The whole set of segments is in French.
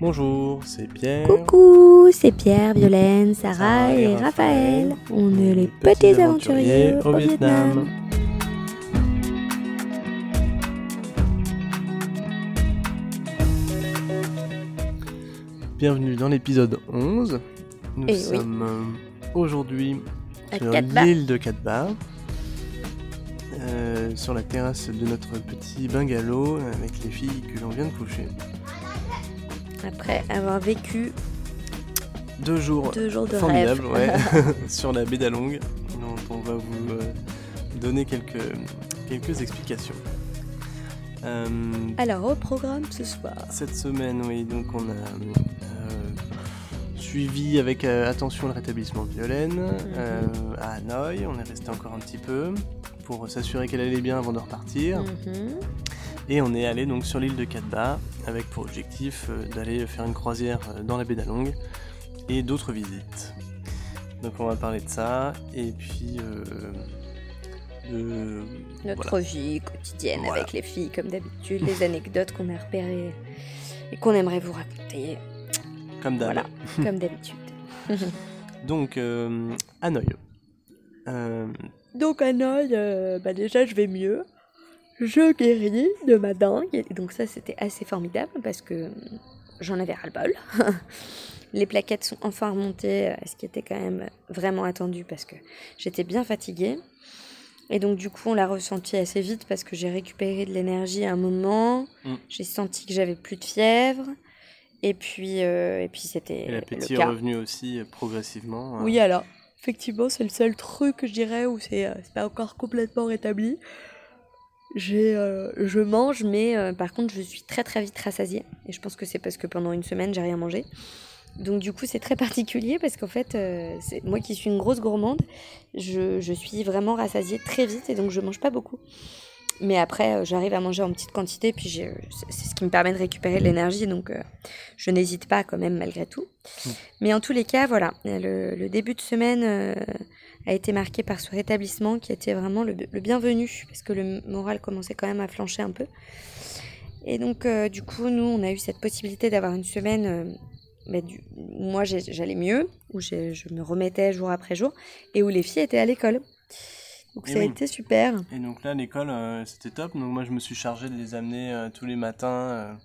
Bonjour, c'est Pierre. Coucou, c'est Pierre, Violaine, Sarah et Raphaël. On est les petits aventuriers au Vietnam. Bienvenue dans l'épisode 11. Nous Eh sommes aujourd'hui sur l'île de Katba, euh, sur la terrasse de notre petit bungalow avec les filles que l'on vient de coucher. Après avoir vécu Deux jours deux jours de formidables ouais, sur la baie d'Along, dont on va vous euh, donner quelques, quelques explications. Euh, Alors, au programme ce soir. Cette semaine, oui, donc on a euh, suivi avec attention le rétablissement de Violaine euh, à Hanoï. On est resté encore un petit peu pour s'assurer qu'elle allait bien avant de repartir. Mhm. Et on est allé donc sur l'île de Katba avec pour objectif euh, d'aller faire une croisière euh, dans la baie d'Along et d'autres visites. Donc on va parler de ça et puis euh, de Notre voilà. vie quotidienne Voilà. avec les filles, comme d'habitude, les anecdotes qu'on a repérées et qu'on aimerait vous raconter. comme d'hab. Voilà, comme d'habitude. Donc euh, Hanoï. Euh, Donc, Hanoï, euh, bah déjà, je vais mieux. Je guéris de ma dingue. Et donc, ça, c'était assez formidable parce que hum, j'en avais ras-le-bol. Les plaquettes sont enfin remontées, euh, ce qui était quand même vraiment attendu parce que j'étais bien fatiguée. Et donc, du coup, on l'a ressenti assez vite parce que j'ai récupéré de l'énergie à un moment. Mm. J'ai senti que j'avais plus de fièvre. Et puis, euh, et puis c'était Et l'appétit est revenu aussi euh, progressivement. Oui, alors, effectivement, c'est le seul truc, je dirais, où c'est euh, c'est pas encore complètement rétabli. J'ai, euh, je mange, mais euh, par contre, je suis très très vite rassasiée. Et je pense que c'est parce que pendant une semaine, j'ai rien mangé. Donc, du coup, c'est très particulier parce qu'en fait, euh, moi qui suis une grosse gourmande, je, je suis vraiment rassasiée très vite et donc je mange pas beaucoup. Mais après, euh, j'arrive à manger en petite quantité, puis c'est ce qui me permet de récupérer de l'énergie, donc je n'hésite pas quand même malgré tout. Mais en tous les cas, voilà, le, le début de semaine a été marqué par ce rétablissement qui était vraiment le, le bienvenu, parce que le moral commençait quand même à flancher un peu. Et donc, euh, du coup, nous, on a eu cette possibilité d'avoir une semaine euh, bah, du- où moi j'allais mieux, où je me remettais jour après jour, et où les filles étaient à l'école. Donc Eh ça a été super. Et donc là, l'école, euh, c'était top. Donc moi, je me suis chargé de les amener euh, tous les matins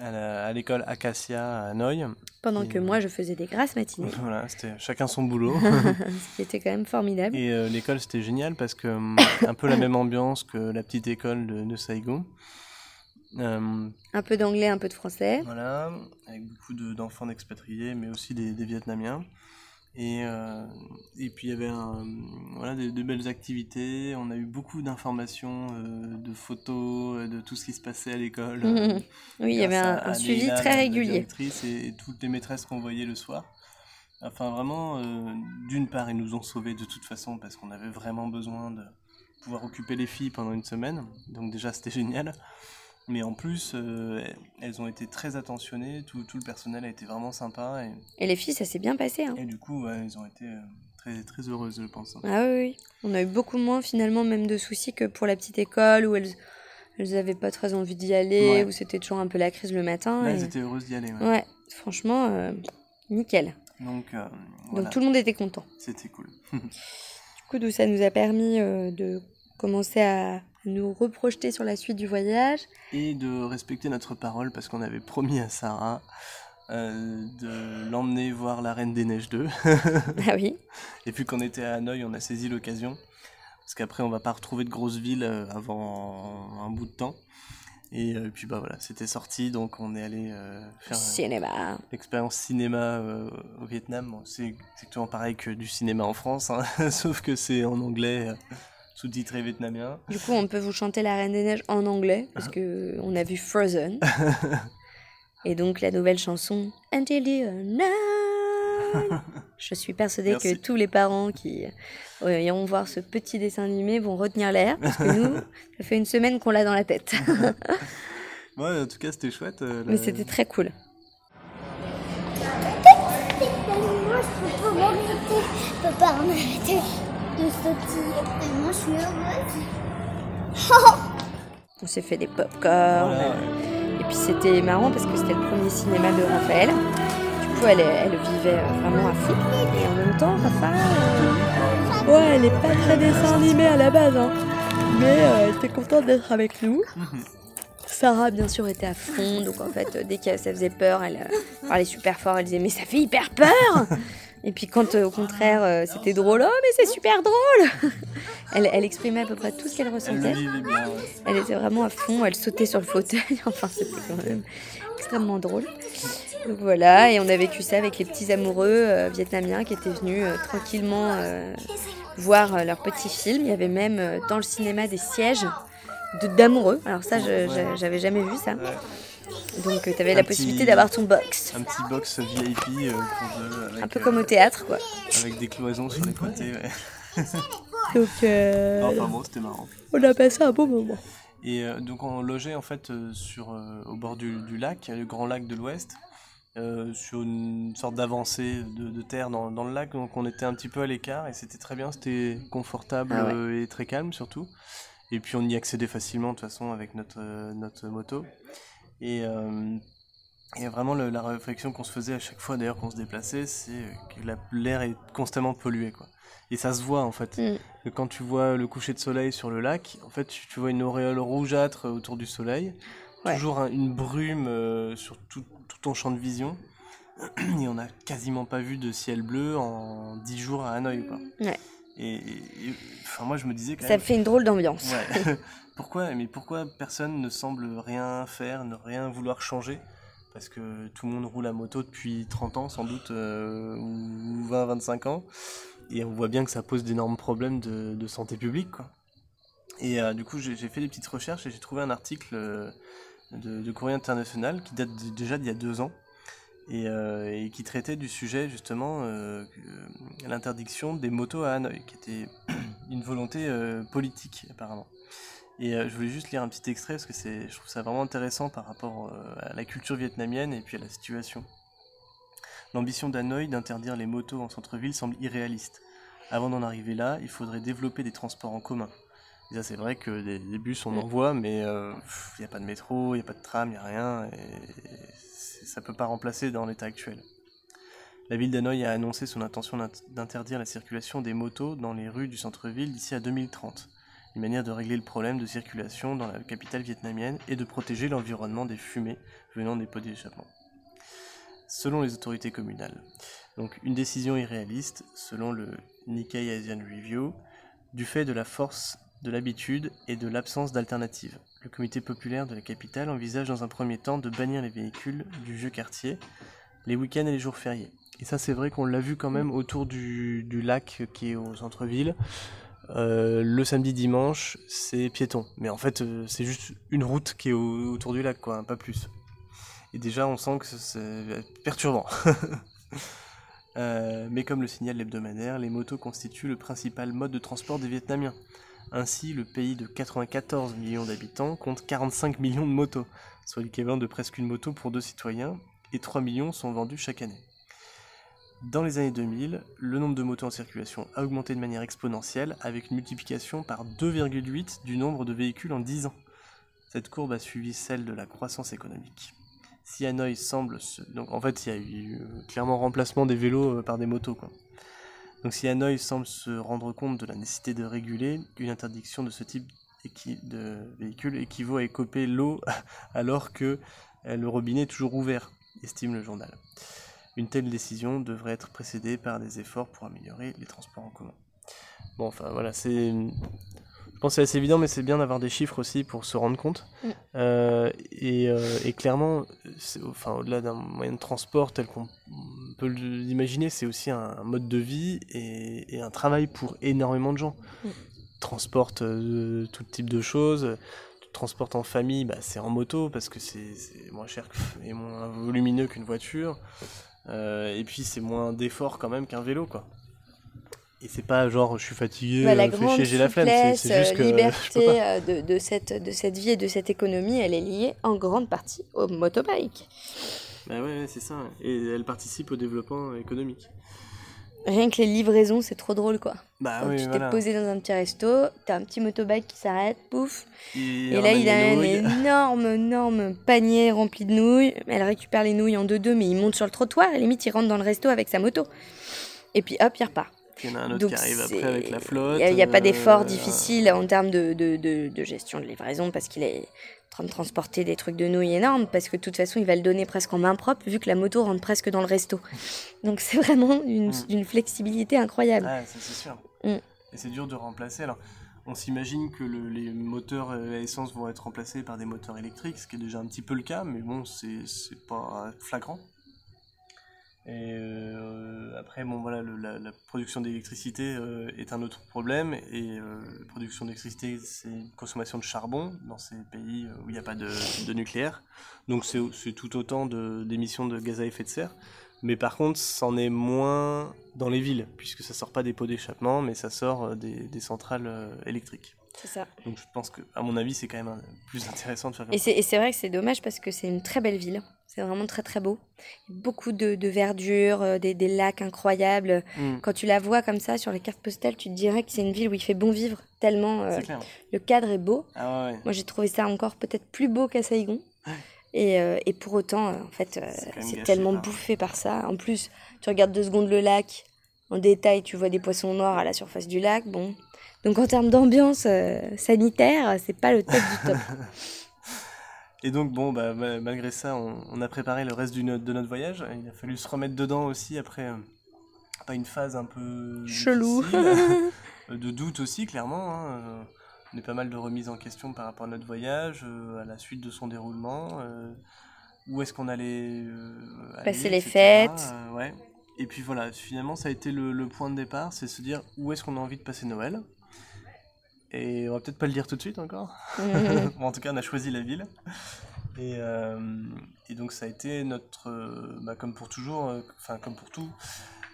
à l'école Acacia à Hanoï. Pendant Et, que euh, moi, je faisais des grasses matinées, Voilà, c'était chacun son boulot. ce qui était quand même formidable. Et euh, l'école, c'était génial parce que hum, un peu la même ambiance que la petite école de, de Saigon. Euh, Un peu d'anglais, un peu de français. Voilà, avec beaucoup de- d'enfants d'expatriés, mais aussi des, des Vietnamiens. Et, euh, et puis il y avait un, voilà, de, de belles activités, on a eu beaucoup d'informations, euh, de photos, euh, de tout ce qui se passait à l'école. euh, Oui, il y avait un, suivi très régulier. et, et toutes les maîtresses qu'on voyait le soir. Enfin vraiment, d'une part, ils nous ont sauvés de toute façon parce qu'on avait vraiment besoin de pouvoir occuper les filles pendant une semaine. Donc déjà, c'était génial. Mais en plus, euh, elles ont été très attentionnées, tout, tout le personnel a été vraiment sympa et, Et les filles, ça s'est bien passé. hein. et du coup, ouais, elles ont été euh, très, très heureuses, je pense. hein. Ah oui, oui. On a eu beaucoup moins finalement même de soucis que pour la petite école où elles elles avaient pas très envie d'y aller, Ouais. où c'était toujours un peu la crise le matin. Là, et- elles étaient heureuses d'y aller. ouais. Ouais, franchement, euh, nickel. Donc, euh, voilà, Donc tout le monde était content. c'était cool. Du coup, d'où ça nous a permis euh, de commencer à nous reprojeter sur la suite du voyage. et de respecter notre parole parce qu'on avait promis à Sarah euh, de l'emmener voir la Reine des Neiges 2. ah oui, et puis qu'on était à Hanoï, on a saisi l'occasion parce qu'après on va pas retrouver de grosses villes euh, avant un bout de temps. Et euh, puis bah voilà, c'était sorti donc on est allé euh, faire cinéma. l'expérience cinéma euh, au Vietnam. Bon, c'est exactement pareil que du cinéma en France, hein, sauf que c'est en anglais, sous-titré vietnamien. Du coup, on peut vous chanter La Reine des Neiges en anglais, parce Ah. que on a vu Frozen. Et donc la nouvelle chanson Until the Night. Je suis persuadée Merci. que tous les parents qui euh, iront voir ce petit dessin animé vont retenir l'air, parce que nous, ça fait une semaine qu'on l'a dans la tête. Ouais, en tout cas, c'était chouette. euh, Mais c'était très cool. Moi, je peux pas m'arrêter. Je peux pas m'arrêter de sautiller. Tellement je suis heureuse. On s'est fait des pop Voilà, ouais. Et puis c'était marrant parce que c'était le premier cinéma de Raphaël. Du coup, elle, elle vivait euh, vraiment à fond. Et en même temps, Raphaël, euh, ouais, elle est pas très dessin animé à la base, hein. mais euh, elle était contente d'être avec nous. Sarah, bien sûr, était à fond. Donc, en fait, dès que ça faisait peur, elle euh, parlait super fort. Elle disait Mais ça fait hyper peur Et puis, quand euh, au contraire, euh, c'était drôle, oh, mais c'est super drôle elle, elle exprimait à peu près tout ce qu'elle Elle le ressentait. Elle était vraiment à fond. Elle sautait sur le fauteuil. Enfin, c'était quand même extrêmement drôle. Donc voilà, et on a vécu ça avec les petits amoureux euh, vietnamiens qui étaient venus euh, tranquillement euh, voir leur petit film. Il y avait même dans le cinéma des sièges de- d'amoureux. Alors ça, j'avais jamais vu ça. Donc tu avais Un la petit- possibilité d'avoir ton box. Un petit box VIP euh, pour deux, avec, Un peu euh, comme au théâtre, quoi. avec des cloisons sur les côtés. Ouais. Donc euh, Enfin bon, c'était marrant. on a passé un bon moment. Et euh, donc on logeait en fait euh, sur, euh, au bord du, du lac, le grand lac de l'Ouest, euh, sur une sorte d'avancée de, de terre dans, dans le lac. Donc on était un petit peu à l'écart et c'était très bien, c'était confortable Ah ouais. euh, et très calme surtout. Et puis on y accédait facilement de toute façon avec notre, euh, notre moto. Et, euh, et vraiment le- la réflexion qu'on se faisait à chaque fois d'ailleurs qu'on se déplaçait, c'est que la- l'air est constamment pollué. Quoi. Et ça se voit en fait. Mm. Quand tu vois le coucher de soleil sur le lac, en fait, tu, tu vois une auréole rougeâtre autour du soleil, Ouais. toujours un- une brume euh, sur tout, tout ton champ de vision. Et on n'a quasiment pas vu de ciel bleu en 10 jours à Hanoï. Quoi. Ouais. Et, et- et- enfin, moi, je me disais quand Ça même. fait une drôle d'ambiance. Ouais. pourquoi, mais pourquoi personne ne semble rien faire, ne rien vouloir changer? Parce que tout le monde roule à moto depuis 30 ans, sans doute, euh, ou 20-25 ans. Et on voit bien que ça pose d'énormes problèmes de, santé publique. Et euh, du coup, j'ai fait des petites recherches et j'ai trouvé un article euh, de, de Courrier International qui date déjà d'il y a deux ans et, euh, qui traitait du sujet justement l'interdiction des motos à Hanoï, qui était une volonté politique apparemment. Et euh, je voulais juste lire un petit extrait parce que c'est, je trouve ça vraiment intéressant par rapport euh, à la culture vietnamienne et puis à la situation. L'ambition d'Hanoï d'interdire les motos en centre-ville semble irréaliste. Avant d'en arriver là, il faudrait développer des transports en commun. Et ça, c'est vrai que des, des bus, on en voit, mais il n'y a pas de métro, il n'y a pas de tram, il n'y a rien, et ça ne peut pas remplacer dans l'état actuel. La ville d'Hanoï a annoncé son intention d'int- d'interdire la circulation des motos dans les rues du centre-ville d'ici à 2030, une manière de régler le problème de circulation dans la capitale vietnamienne et de protéger l'environnement des fumées venant des pots d'échappement. Selon les autorités communales. Donc une décision irréaliste, selon le Nikkei Asian Review, du fait de la force de l'habitude et de l'absence d'alternative. Le comité populaire de la capitale envisage dans un premier temps de bannir les véhicules du vieux quartier les week-ends et les jours fériés. Et ça c'est vrai qu'on l'a vu quand même autour du, du lac qui est au centre-ville. Euh, le samedi dimanche c'est piéton. Mais en fait euh, c'est juste une route qui est au- autour du lac quoi, hein, pas plus. Et déjà on sent que c'est perturbant. Euh, mais comme le signale l'hebdomadaire, les motos constituent le principal mode de transport des Vietnamiens. Ainsi, le pays de 94 millions d'habitants compte 45 millions de motos, soit l'équivalent de presque une moto pour deux citoyens, et 3 millions sont vendus chaque année. Dans les années 2000, le nombre de motos en circulation a augmenté de manière exponentielle, avec une multiplication par 2,8 du nombre de véhicules en 10 ans. Cette courbe a suivi celle de la croissance économique. Si Hanoï semble se... Donc en fait, il y a eu euh, clairement remplacement des vélos euh, par des motos. Donc si Hanoï semble se rendre compte de la nécessité de réguler, une interdiction de ce type de véhicule équivaut à écoper l'eau alors que euh, le robinet est toujours ouvert, estime le journal. Une telle décision devrait être précédée par des efforts pour améliorer les transports en commun. Bon, enfin voilà, c'est. Je pense que c'est assez évident, mais c'est bien d'avoir des chiffres aussi pour se rendre compte. Mm. Euh, et, euh, et clairement, enfin, au-delà d'un moyen de transport tel qu'on peut l'imaginer, c'est aussi un, un mode de vie et, et un travail pour énormément de gens. Mm. Transporte euh, tout type de choses. Tu te transportes en famille, bah, c'est en moto parce que c'est moins cher et moins volumineux qu'une voiture. Euh, et puis c'est moins d'effort quand même qu'un vélo, quoi. Et c'est pas genre je suis fatigué, Bah, la euh, fais j'ai la flemme. C'est juste euh, que peux liberté euh, de, de cette, de cette vie et de cette économie, elle est liée en grande partie au motobike. Bah ouais, c'est ça. Et elle participe au développement économique. Rien que les livraisons, c'est trop drôle quoi. Bah oui, tu t'es voilà. posé dans un petit resto, t'as un petit motobike qui s'arrête, pouf. Et, là, il a un énorme, énorme panier rempli de nouilles. Elle récupère les nouilles en deux-deux, mais il monte sur le trottoir et limite, il rentre dans le resto avec sa moto. Et puis hop, il repart. Il y en a un autre Donc, qui arrive après avec la flotte. Il n'y a, pas d'effort euh, difficile en termes de, de, de- de gestion de livraison parce qu'il est train de transporter des trucs de nouilles énormes parce que de toute façon, il va le donner presque en main propre vu que la moto rentre presque dans le resto. Donc c'est vraiment une, Mm. d'une flexibilité incroyable. Ouais, ça c'est sûr. Mm. Et c'est dur de remplacer. Alors, on s'imagine que le- les moteurs euh, à essence vont être remplacés par des moteurs électriques, ce qui est déjà un petit peu le cas, mais bon, c'est c'est pas flagrant. Et euh, après, bon voilà, le- la, la production d'électricité euh, est un autre problème. Et euh, la production d'électricité, c'est une consommation de charbon dans ces pays où il n'y a pas de, de nucléaire. Donc c'est tout autant d'émissions de, gaz à effet de serre. Mais par contre, c'en est moins dans les villes, puisque ça sort pas des pots d'échappement, mais ça sort des, des centrales électriques. C'est ça. Donc je pense que, à mon avis, c'est quand même plus intéressant de faire comme et c'est vrai que c'est dommage parce que c'est une très belle ville. C'est vraiment très très beau. Beaucoup de, de verdure, euh, des, des lacs incroyables. Mm, Quand tu la vois comme ça sur les cartes postales, tu te dirais que c'est une ville où il fait bon vivre, tellement euh, le cadre est beau. Ah ouais, ouais. Moi, j'ai trouvé ça encore peut-être plus beau qu'à Saigon. Ouais. Et, euh, et pour autant, euh, en fait, C'est tellement bouffé par ça. En plus, tu regardes deux secondes le lac, en détail, tu vois des poissons noirs à la surface du lac. Bon. Donc, en termes d'ambiance sanitaire, c'est pas le top du top. Et donc, bon, bah, ma- malgré ça, on, on a préparé le reste du de notre voyage. Il a fallu se remettre dedans aussi après euh, pas une phase un peu Chelou. difficile, euh, de doute aussi, clairement. hein, euh, On a pas mal de remises en question par rapport à notre voyage, à la suite de son déroulement. où est-ce qu'on allait Passer aller, les etc., fêtes. ouais. Et puis voilà, finalement, ça a été le, le point de départ, c'est se dire où est-ce qu'on a envie de passer Noël. Et on va peut-être pas le dire tout de suite encore. Bon, en tout cas, on a choisi la ville. Et, euh, et donc, ça a été notre. euh, bah, comme pour toujours, euh, enfin, comme pour tout,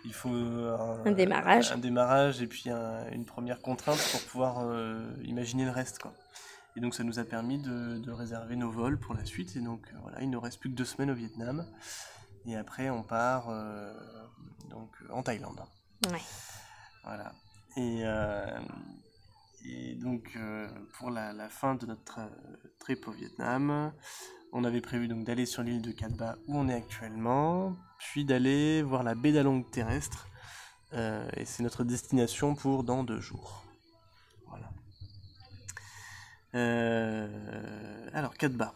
il faut un, Un démarrage. Un démarrage et puis un- une première contrainte pour pouvoir imaginer le reste. Quoi. Et donc, ça nous a permis de, de réserver nos vols pour la suite. Et donc, voilà, il nous reste plus que deux semaines au Vietnam. Et après, on part donc, en Thaïlande. Ouais. Voilà. Et, et donc, euh, pour la, fin de notre euh, trip au Vietnam, on avait prévu donc d'aller sur l'île de Cat Ba où on est actuellement, puis d'aller voir la baie d'Along terrestre. Euh, et c'est notre destination pour dans deux jours. Voilà. Euh, alors, Cat Ba.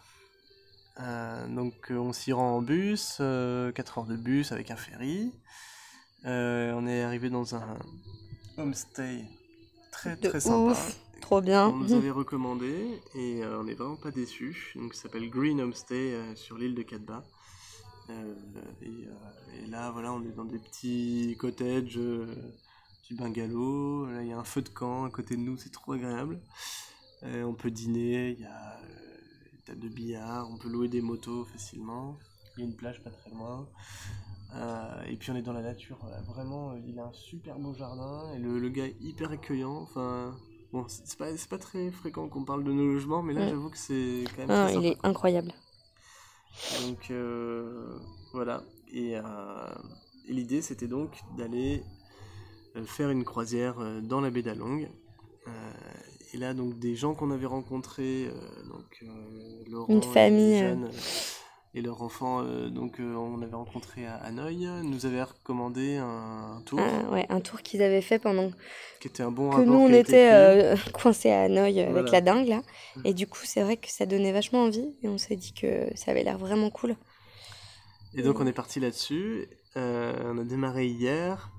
Euh, donc, on s'y rend en bus, 4 heures de bus avec un ferry. On est arrivé dans un homestay très De très sympa. Trop bien. On nous avait recommandé et euh, on n'est vraiment pas déçus. Donc, ça s'appelle Green Homestay euh, sur l'île de Katba. Euh, et, euh, et là, voilà, on est dans des petits cottages, euh, petits bungalows. Là, il y a un feu de camp à côté de nous, c'est trop agréable. Euh, on peut dîner, il y a euh, une table de billard, on peut louer des motos facilement. Il y a une plage pas très loin. Euh, et puis on est dans la nature, voilà, vraiment, euh, il a un super beau jardin et le, le gars est hyper accueillant. Enfin, bon, c'est pas, pas très fréquent qu'on parle de nos logements, mais là Mm. j'avoue que c'est quand même Ah, très il sympa. est incroyable. Donc euh, voilà, et, euh, et l'idée c'était donc d'aller euh, faire une croisière euh, dans la baie d'Along. Euh, et là donc des gens qu'on avait rencontrés, euh, donc euh, Laurent Une et famille, Jeanne, euh, et leur enfant, euh, donc euh, on avait rencontré à Hanoï, nous avaient recommandé un, un tour Ah, ouais, un tour qu'ils avaient fait pendant qui était un bon que nous on était euh, coincés à Hanoï avec Voilà. la dingue là. Et du coup, c'est vrai que ça donnait vachement envie et on s'est dit que ça avait l'air vraiment cool. Et donc on est parti là-dessus. Euh, on a démarré hier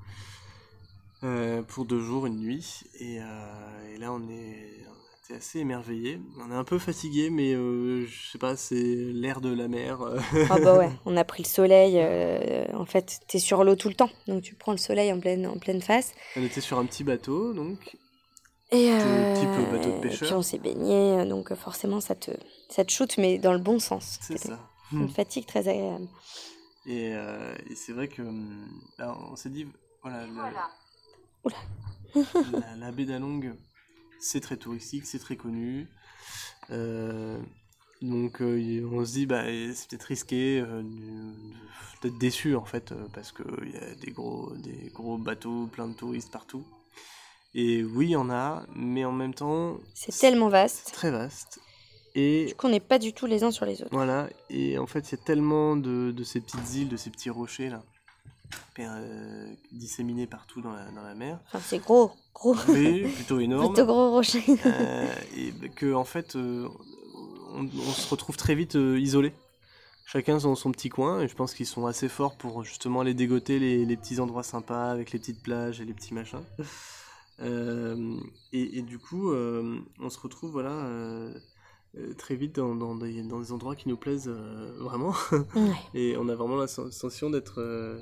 euh, pour deux jours, une nuit. Et, euh, et là on est on était assez émerveillés. On est un peu fatigué, mais euh, je sais pas, c'est l'air de la mer. euh. Ah bah ouais, on a pris le soleil. euh, en fait, t'es sur l'eau tout le temps, donc tu prends le soleil en pleine, en pleine face. on était sur un petit bateau, donc. Et type euh, bateau de et pêcheur. puis on s'est baigné, donc forcément ça te, ça te shoot, mais dans le bon sens. C'est ça. Une fatigue très agréable. Et, euh, et c'est vrai que là, on s'est dit, voilà, le- Oula. la, la baie d'Along, c'est très touristique, c'est très connu. Euh, Donc euh, on se dit, bah, c'est peut-être risqué, euh, d'être déçu en fait, euh, parce qu'il y a des gros, des gros bateaux, plein de touristes partout. Et oui, il y en a, mais en même temps, C'est tellement c'est vaste très vaste. Et qu'on n'est pas du tout les uns sur les autres. voilà, et en fait, il y a tellement de, de ces petites îles, de ces petits rochers là, euh, disséminés partout dans la, dans la mer. Enfin, c'est gros, gros, Oui, plutôt énorme. plutôt gros rocher. Euh, et que en fait euh, on, on se retrouve très vite euh, isolé chacun dans son petit coin et je pense qu'ils sont assez forts pour justement aller dégoter les, les petits endroits sympas avec les petites plages et les petits machins et, et du coup on se retrouve voilà euh, très vite dans, dans des, dans des endroits qui nous plaisent euh, vraiment Ouais. et on a vraiment la sensation d'être euh,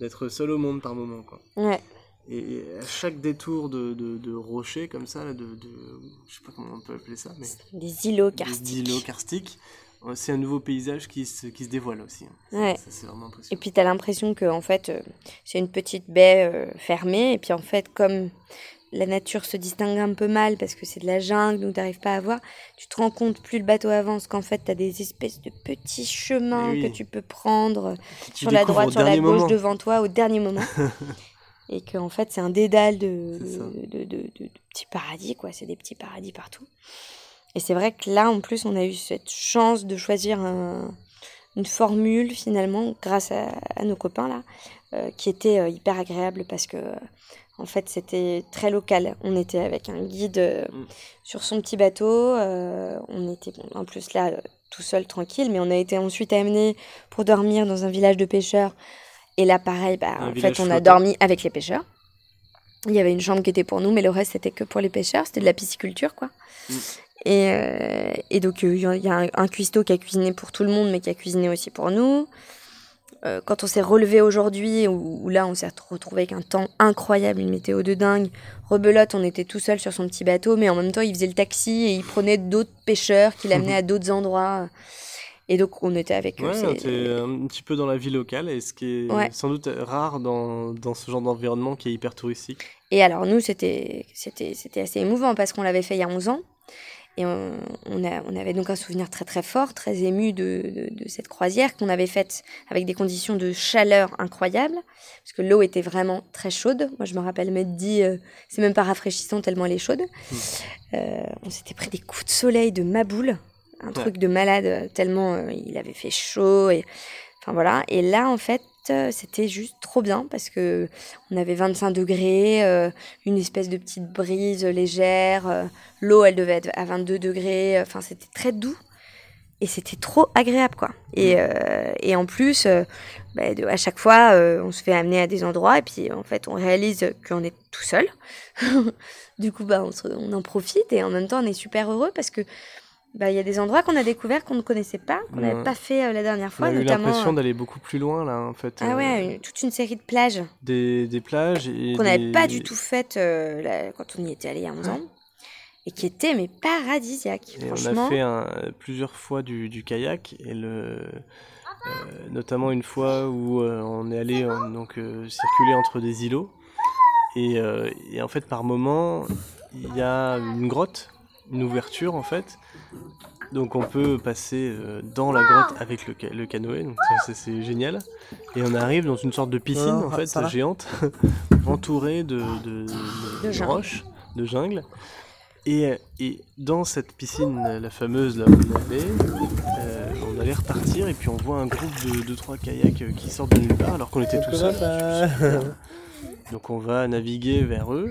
d'être seul au monde par moment quoi Ouais. et à chaque détour de, de, de rocher comme ça, là, de, de, je sais pas comment on peut appeler ça, mais Des îlots des karstiques. îlots karstiques, euh, c'est un nouveau paysage qui se, qui se dévoile aussi. hein. Ça-. Ça, Et puis t'as l'impression que en fait euh, c'est une petite baie euh, fermée et puis en fait comme la nature se distingue un peu mal parce que c'est de la jungle donc t'arrives pas à voir, tu te rends compte plus le bateau avance qu'en fait t'as des espèces de petits chemins oui. que tu peux prendre Tu sur la droite, sur la gauche, moment. devant toi au dernier moment. et que en fait c'est un dédale de, de, de- petits paradis quoi, c'est des petits paradis partout. Et c'est vrai que là en plus on a eu cette chance de choisir un- une formule finalement grâce à, à nos copains là euh, qui était euh, hyper agréable parce que en fait c'était très local. On était avec un guide euh, Mm. sur son petit bateau, euh, on était bon, en plus là euh, tout seul tranquille, mais on a été ensuite amené pour dormir dans un village de pêcheurs. Et là pareil, bah, Un en fait on a flottant. dormi avec les pêcheurs. Il y avait une chambre qui était pour nous, mais le reste c'était que pour les pêcheurs, c'était de la pisciculture quoi. Mm. Et, euh, et donc il y a- il y a un, un cuistot qui a cuisiné pour tout le monde, mais qui a cuisiné aussi pour nous. Euh, quand on s'est relevé aujourd'hui, où, où là on s'est retrouvé avec un temps incroyable, une météo de dingue, rebelote, on était tout seul sur son petit bateau, mais en même temps il faisait le taxi et il prenait d'autres pêcheurs qui l'amenaient à d'autres endroits. Et donc on était avec eux. Ouais, on était un petit peu dans la vie locale, et ce qui est Ouais. sans doute rare dans, dans ce genre d'environnement qui est hyper touristique. Et alors nous, c'était c'était c'était assez émouvant parce qu'on l'avait fait il y a 11 ans. Et on, on, a, on avait donc un souvenir très très fort, très ému de, de, de cette croisière qu'on avait faite avec des conditions de chaleur incroyables, parce que l'eau était vraiment très chaude. Moi, je me rappelle m'être dit, euh, c'est même pas rafraîchissant tellement elle est chaude. Euh, on s'était pris des coups de soleil de maboule, un truc de malade, euh, tellement euh, il avait fait chaud. Et, enfin voilà. Et là, en fait, c'était juste trop bien parce que on avait 25 degrés, euh, une espèce de petite brise légère. euh, L'eau, elle devait être à 22 degrés. euh, Enfin, c'était très doux. Et c'était trop agréable, quoi. Et, euh, et en plus, euh, bah, de- à chaque fois, euh, on se fait amener à des endroits et puis en fait, on réalise qu'on est tout seul. du coup, bah, on, se- on en profite et en même temps, on est super heureux parce que bah, il y a des endroits qu'on a découverts qu'on ne connaissait pas, qu'on n'avait Ouais. pas fait euh, la dernière On fois, a eu l'impression euh, d'aller beaucoup plus loin, là, en fait. ah euh, ouais, une- toute une série de plages des, des plages qu'on n'avait des- pas du tout faites euh, là, quand on y était allé il y a 11 ans. Et qui étaient mais paradisiaques, Et on franchement. a fait un- plusieurs fois du, du kayak, et le, notamment une fois où on est allé donc, circuler entre des îlots. Et, et en fait, par moment, il y a une grotte, une ouverture en fait. Donc on peut passer euh, dans la grotte avec le, ca- le canoë, donc ça, c'est- génial. Et on arrive dans une sorte de piscine Non, en fait géante, entourée de, de, de- de jungle. roches, de jungle. Et, et dans cette piscine, la fameuse là où on allait, euh, on allait repartir et puis on voit un groupe de 2-3 kayaks euh, qui sortent de nulle part alors qu'on était tout seul. Donc on va naviguer vers eux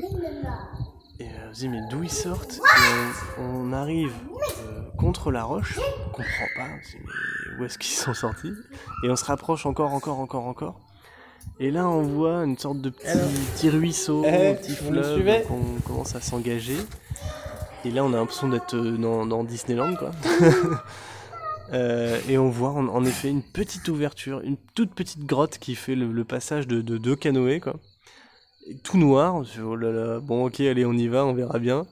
et euh, on se dit mais d'où ils sortent Et on, on arrive euh, contre la roche, on comprend pas, on se dit, mais où est-ce qu'ils sont sortis? Et on se rapproche encore, encore, encore, encore. Et là on voit une sorte de petit, Alors petit ruisseau, Eh, un petit fleuve, on commence à s'engager. Et là on a l'impression d'être euh, dans, dans Disneyland quoi. Euh, et on voit en, en effet une petite ouverture, une toute petite grotte qui fait le, le passage de, de deux canoës, quoi. Tout noir, oh là là, bon ok, allez, on y va, on verra bien.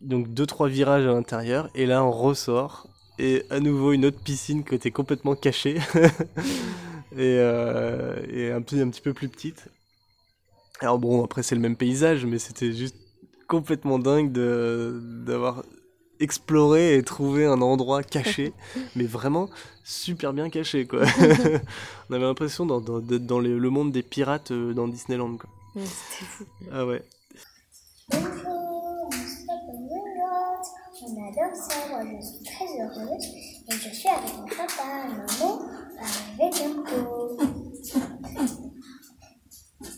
Donc deux, trois virages à l'intérieur, et là on ressort, et à nouveau une autre piscine qui était complètement cachée, et, euh, et un, petit, un petit peu plus petite. Alors bon, après c'est le même paysage, mais c'était juste complètement dingue de d'avoir explorer et trouver un endroit caché, mais vraiment super bien caché, quoi. on avait l'impression dans, dans, d'être dans le, le monde des pirates euh, dans Disneyland, quoi. Ouais, C'était fou. Ah ouais. Bonjour, nous sommes Nounours. On adore ça, moi je suis très heureuse. Et je suis avec mon papa et maman arriver bientôt.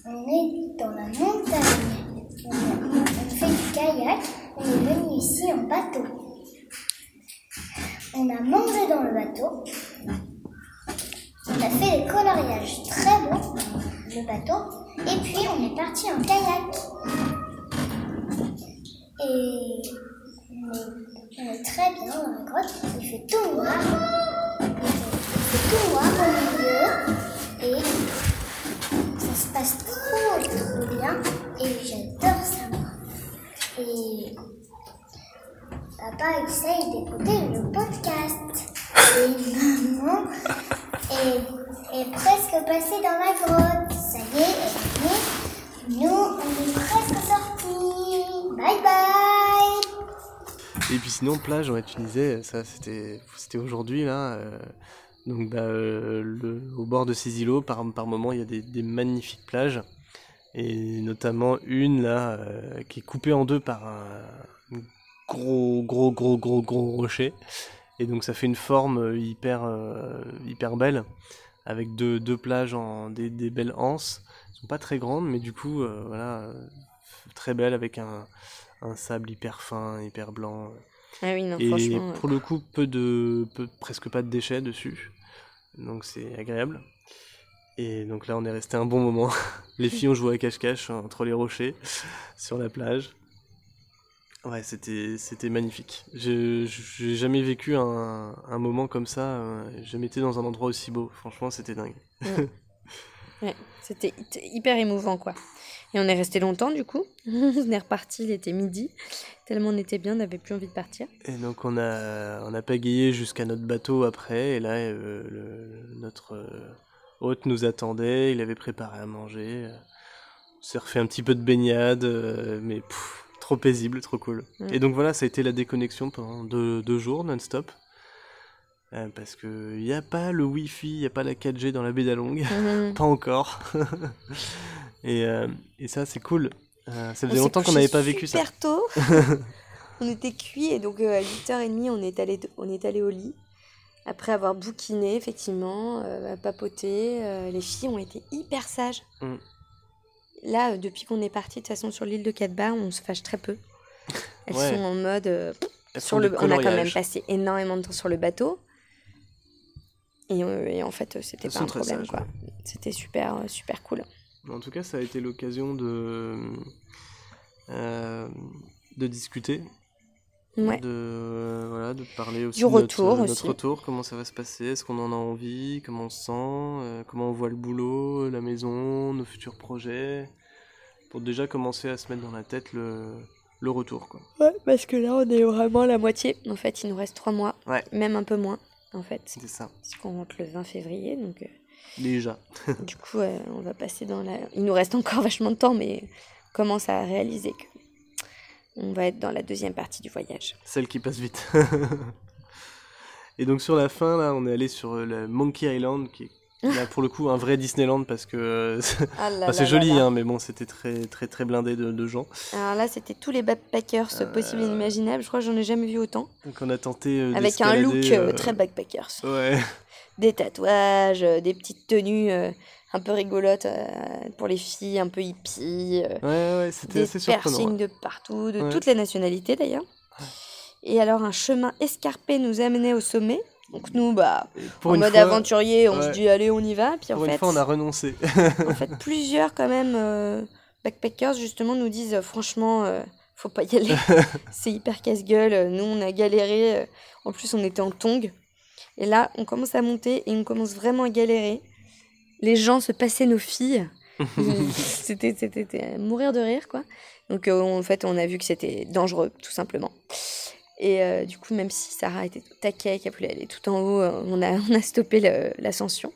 On est dans la montagne. On, a- on fait du kayak. On est venu ici en bateau. On a mangé dans le bateau. On a fait des coloriages très beaux dans le bateau. Et puis on est parti en kayak. Et on est, très bien dans la grotte. Il fait tout noir. Il fait tout noir au milieu. Et ça se passe trop, trop bien. Et j'adore ça. Et papa essaye d'écouter le podcast. Et maman est, est presque passée dans la grotte. Ça y est, elle est venue. Nous, on est presque sortis. Bye bye. Et puis sinon, plage, ouais, tu disais, ça c'était c'était aujourd'hui là. euh, donc bah, euh, au bord de ces îlots, par, par moment, il y a des, des magnifiques plages. Et notamment une là, euh, qui est coupée en deux par un gros, gros, gros, gros, gros rocher. Et donc ça fait une forme hyper, hyper belle, avec deux, deux plages en des, des belles anses. Elles sont pas très grandes, mais du coup, euh, voilà, euh, très belles avec un, un sable hyper fin, hyper blanc. Ah oui, non, Et franchement. pour le coup, peu de, peu, presque pas de déchets dessus. Donc c'est agréable. Et donc là, on est resté un bon moment. Les filles ont joué à cache-cache entre les rochers, sur la plage. Ouais, c'était, c'était magnifique. Je j'ai jamais vécu un, un moment comme ça. euh, J'ai jamais été dans un endroit aussi beau. Franchement, c'était dingue. Ouais, c'était hy- hyper émouvant, quoi. Et on est resté longtemps, du coup. on est reparti, il était midi. Tellement on était bien, on n'avait plus envie de partir. Et donc on a, on a pagayé jusqu'à notre bateau après, et là euh, le- notre euh, hôte nous attendait, il avait préparé à manger. euh, On s'est refait un petit peu de baignade, euh, mais pff, trop paisible, trop cool. Et donc voilà, ça a été la déconnexion pendant deux, deux jours non-stop. Euh, parce que il n'y a pas le wifi, il n'y a pas la 4G dans la baie d'Along, Mhm. pas encore. et, euh, et ça c'est cool. Euh, ça faisait longtemps qu'on n'avait pas vécu ça. tôt. on était cuits et donc à 8h30, on est allé, on est allé au lit. Après avoir bouquiné, effectivement, papoté, les filles ont été hyper sages. Mm. Là, euh, depuis qu'on est parti, de toute façon, sur l'île de Cadba, on se fâche très peu. Elles Ouais. sont en mode. euh, sur le, on a quand même passé énormément de temps sur le bateau. Et, euh, et en fait, c'était pas un problème, sages, quoi. ouais. C'était super, super cool. En tout cas, ça a été l'occasion de, euh, de discuter, Ouais. de, euh, voilà, de parler aussi Du de notre- retour notre, aussi. retour, comment ça va se passer, est-ce qu'on en a envie, comment on se sent, euh, comment on voit le boulot, la maison, nos futurs projets, pour déjà commencer à se mettre dans la tête le, le retour. Quoi. Ouais, parce que là, on est vraiment à la moitié. En fait, il nous reste trois mois, Ouais. même un peu moins, en fait. C'est ça, Puisqu'on rentre le 20 février, donc euh, déjà. du coup, euh, on va passer dans la... Il nous reste encore vachement de temps, mais on commence à réaliser que on va être dans la deuxième partie du voyage. Celle qui passe vite. Et donc sur la fin, là, on est allé sur euh, le Monkey Island, qui est là, pour le coup un vrai Disneyland parce que euh, Ah Enfin, c'est joli, là. hein, mais bon, c'était très, très, très blindé de, de gens. Alors là, c'était tous les backpackers Euh, possibles et inimaginables. Je crois que j'en ai jamais vu autant. Donc, on a tenté. euh, Avec un look euh, très backpackers. Ouais, Des tatouages, des petites tenues un peu rigolotes euh, pour les filles, un peu hippies. euh, ouais, ouais, c'était des assez surprenant. piercings de partout, de Ouais. toutes les nationalités d'ailleurs. Et alors un chemin escarpé nous amenait au sommet. Donc nous, bah, Pour en mode fois, aventurier, on se ouais. dit allez, on y va. Puis en une fait, fois, on a renoncé. en fait, plusieurs quand même euh, backpackers justement nous disent franchement, faut pas y aller. C'est hyper casse-gueule. Nous, on a galéré. En plus, on était en tongs. Et là, on commence à monter et on commence vraiment à galérer. Les gens se passaient nos filles. C'était mourir de rire, quoi. Donc, euh, en fait, on a vu que c'était dangereux, tout simplement. Et euh, du coup, même si Sarah était au taquet, qu'elle voulait aller tout en haut, euh, on a, on a stoppé l'ascension.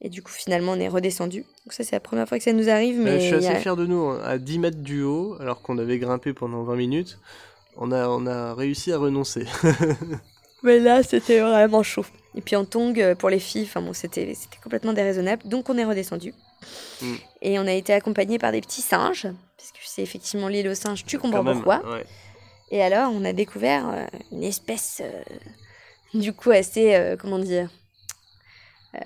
Et du coup, finalement, on est redescendu. Donc, ça, c'est la première fois que ça nous arrive. Mais Euh, je suis assez a- fier de nous, hein. à 10 mètres du haut, alors qu'on avait grimpé pendant 20 minutes. on a, on a réussi à renoncer. Mais là, c'était vraiment chaud. Et puis en tong, euh, pour les filles, enfin bon, c'était complètement déraisonnable. Donc on est redescendu. Mm. Et on a été accompagné par des petits singes, parce que c'est effectivement l'île aux singes, tu comprends Quand même, pourquoi. ouais. Et alors, on a découvert euh, une espèce, euh, du coup, assez, euh, comment dire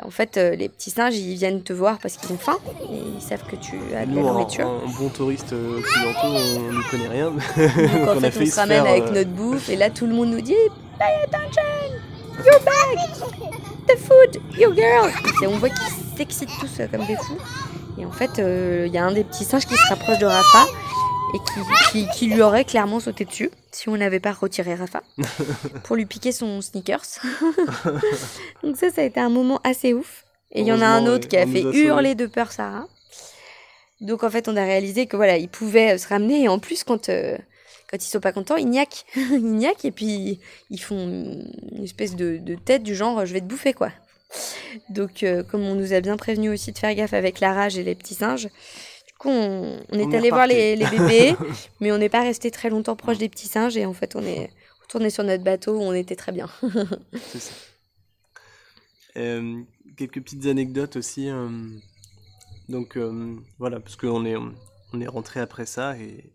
En fait, les petits singes, ils viennent te voir parce qu'ils ont faim, et ils savent que tu as de la Nous, en, nourriture. en bon touriste occidentaux, on ne connaît rien. Donc on en a fait, on se se ramène avec euh, notre bouffe, et là, tout le monde nous dit Pay attention Your bag The food Your girl Et on voit qu'ils s'excitent tous euh, comme des fous. Et en fait, euh, il y a un des petits singes qui se rapproche de Rafa et qui, qui- qui lui aurait clairement sauté dessus si on n'avait pas retiré Rafa pour lui piquer son sneakers. Donc ça, ça a été un moment assez ouf. Et il y en a un autre qui a fait a hurler de peur Sarah. Donc en fait, on a réalisé que voilà, il pouvait euh, se ramener et en plus quand euh, quand ils sont pas contents, ils niaquent, ils niaquent et puis ils font une espèce de, de tête du genre je vais te bouffer quoi. Donc euh, comme on nous a bien prévenu aussi de faire gaffe avec la rage et les petits singes, du coup on, on est On est allé voir les, les bébés, mais on n'est pas resté très longtemps proche des petits singes et en fait on est retourné sur notre bateau où on était très bien. C'est ça. Euh, quelques petites anecdotes aussi. euh, donc voilà, parce qu'on est, on est rentré après ça et,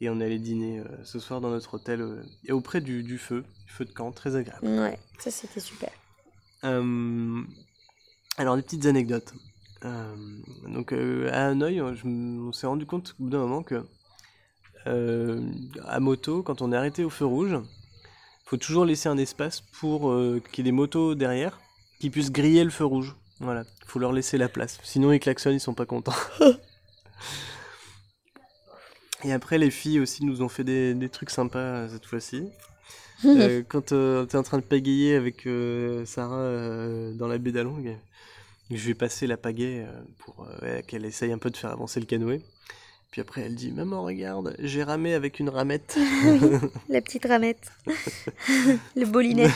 et on est allé dîner euh, ce soir dans notre hôtel euh, et auprès du, du feu, feu de camp, très agréable. ouais, ça c'était super. Euh, alors des petites anecdotes. Donc à Hanoï, on je on s'est rendu compte au bout d'un moment que à moto, quand on est arrêté au feu rouge, faut toujours laisser un espace pour euh, qu'il y ait des motos derrière qui puissent griller le feu rouge. Voilà, faut leur laisser la place. Sinon ils klaxonnent, ils sont pas contents. Et après les filles aussi nous ont fait des, des trucs sympas euh, cette fois-ci. Euh, quand euh, t'es en train de pagayer avec euh, Sarah dans la baie d'Along, je vais passer la pagaie pour ouais, qu'elle essaye un peu de faire avancer le canoë. Puis après, elle dit Maman, regarde, j'ai ramé avec une ramette. La petite ramette, le bolinette.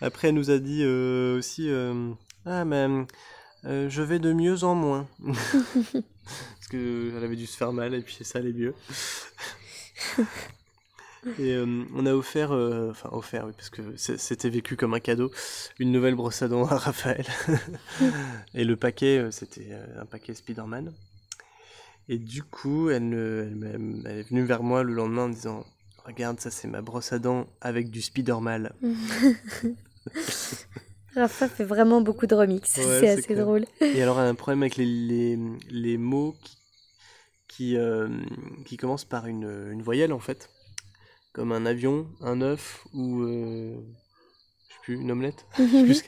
Après, elle nous a dit aussi Ah, mais euh, je vais de mieux en moins. Parce qu'elle avait dû se faire mal et puis ça allait mieux. Et euh, on a offert, euh, enfin offert, oui, parce que c'était vécu comme un cadeau, une nouvelle brosse à dents à Raphaël. et le paquet, c'était un paquet Spider-Man. Et du coup, elle, elle est venue vers moi le lendemain en me disant Regarde, ça c'est ma brosse à dents avec du Spider-Man. Rafa fait vraiment beaucoup de remix, Ouais, c'est assez clair. drôle. Et alors, elle a un problème avec les, les, les mots qui, qui, euh, qui commencent par une, une voyelle, en fait. Comme un avion, un œuf ou, euh, je sais plus, une omelette. Plus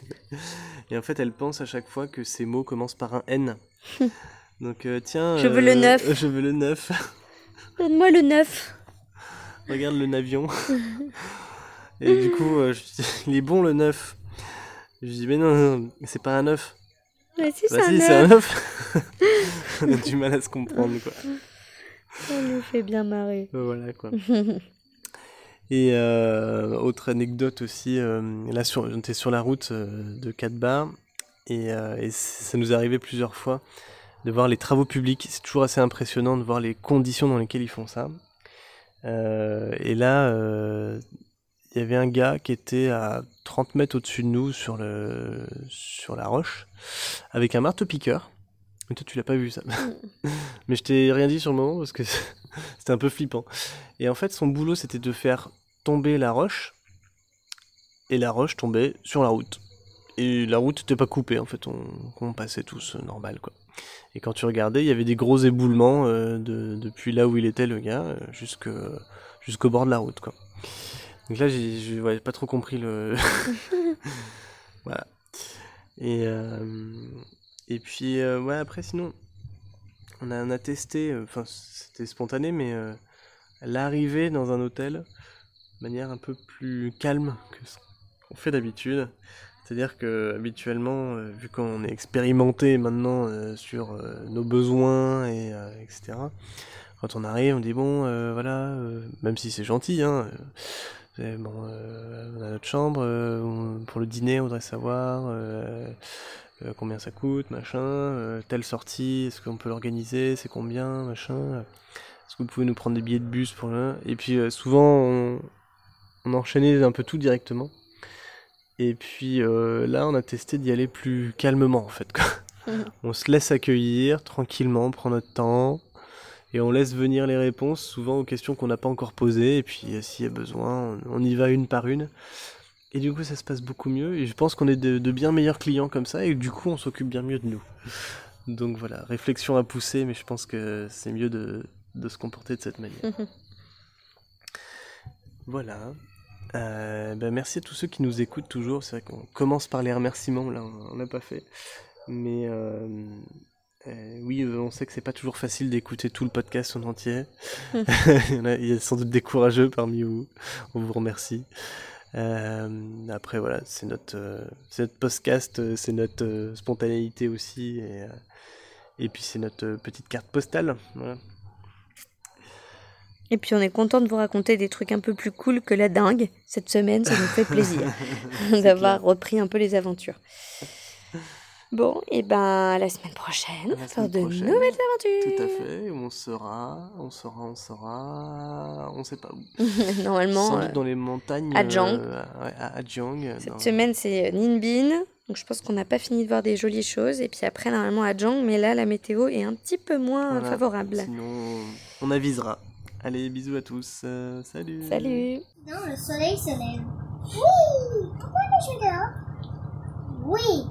Et en fait, elle pense à chaque fois que ces mots commencent par un N. Donc, euh, tiens. Je veux le euh, neuf. Je veux le neuf. Donne-moi le neuf. Regarde le navion. Et du coup, euh, je il est bon le neuf. Je dis, mais non, non, non, c'est pas un œuf. Si, Bah c'est si, un c'est un œuf. On a du mal à se comprendre, quoi. Ça nous fait bien marrer. Euh, Voilà, quoi. Et euh, autre anecdote aussi, euh, là, sur, on était sur la route euh, de 4 bars, et, et ça nous est arrivé plusieurs fois de voir les travaux publics. C'est toujours assez impressionnant de voir les conditions dans lesquelles ils font ça. Et là, il y avait un gars qui était à 30 mètres au-dessus de nous sur, le, sur la roche, avec un marteau-piqueur. Mais toi, tu l'as pas vu ça. Mais je t'ai rien dit sur le moment parce que c'était un peu flippant. Et en fait, son boulot, c'était de faire tomber la roche. Et la roche tombait sur la route. Et la route n'était pas coupée, en fait. On, on passait tous euh, normal, quoi. Et quand tu regardais, il y avait des gros éboulements euh, de, depuis là où il était, le gars, euh, jusqu'au bord de la route, quoi. Donc là, j'ai j'ai- ouais, pas trop compris le. voilà. Et, euh, et puis, euh, ouais, après, sinon, on a, on a testé, euh, enfin, c'était spontané, mais l'arrivée dans un hôtel de manière un peu plus calme que ce qu'on fait d'habitude. C'est-à-dire que habituellement, euh, vu qu'on est expérimenté maintenant euh, sur euh, nos besoins et etc. Quand on arrive, on dit bon, voilà, même si c'est gentil, hein, bon, euh, on a notre chambre, euh, pour le dîner, on voudrait savoir euh, combien ça coûte, machin, euh, telle sortie, est-ce qu'on peut l'organiser, c'est combien, machin. Est-ce que vous pouvez nous prendre des billets de bus pour là? Et puis euh, souvent, on, on enchaînait un peu tout directement. Et puis euh, là, on a testé d'y aller plus calmement en fait. quoi. Mhm. On se laisse accueillir tranquillement, on prend notre temps. Et on laisse venir les réponses, souvent aux questions qu'on n'a pas encore posées. Et puis s'il y a besoin, on, on y va une par une. Et du coup, ça se passe beaucoup mieux. Et je pense qu'on est de, de bien meilleurs clients comme ça. Et du coup, on s'occupe bien mieux de nous. Donc voilà, réflexion à pousser, mais je pense que c'est mieux de, de se comporter de cette manière. Voilà. Euh, ben merci à tous ceux qui nous écoutent toujours. C'est vrai qu'on commence par les remerciements, là on n'a pas fait. Mais euh, euh, oui, euh, on sait que c'est pas toujours facile d'écouter tout le podcast en entier. il, y en a, il y a sans doute des courageux parmi vous. On vous remercie. Euh, après voilà, c'est notre, euh, podcast, c'est notre spontanéité aussi. Et, et puis c'est notre petite carte postale. Voilà. Et puis on est content de vous raconter des trucs un peu plus cool que la dingue. Cette semaine, ça nous fait plaisir d'avoir repris un peu les aventures. Bon, et ben à la semaine prochaine la pour de nouvelles Tout aventures. à fait, on sera, on sera, on sera, on sait pas où. Normalement, Sans euh, doute dans les montagnes. à Jiang. euh, à, à Jiang, euh, cette dans- semaine c'est Ninbin. Donc je pense qu'on n'a pas fini de voir des jolies choses. Et puis après, normalement à Jiang, mais là la météo est un petit peu moins Voilà. favorable. Sinon, on avisera. Allez, bisous à tous. euh, salut. Salut Non, le soleil se lève. Oui Pourquoi le jeu dehors? Oui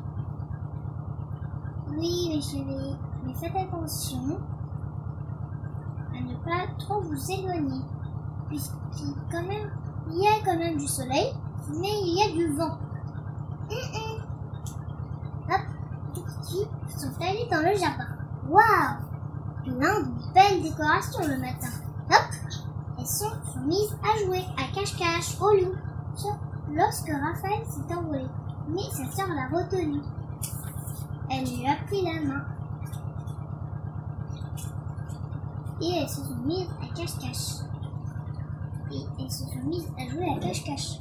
Oui, mes chéris, mais faites attention à ne pas trop vous éloigner. Puisqu'il il y a quand même du soleil, mais il y a du vent. Hum, hum. Hop, les petites filles sont allées dans le jardin. Waouh Plein de belles décorations le matin. Hop elles sont, mises à jouer à cache-cache au loup. Lorsque Raphaël s'est envolé, mais sa sœur l'a retenu. Elle lui a pris la main. Et elles se sont mises à cache-cache. Et elles se sont mises à jouer à cache-cache.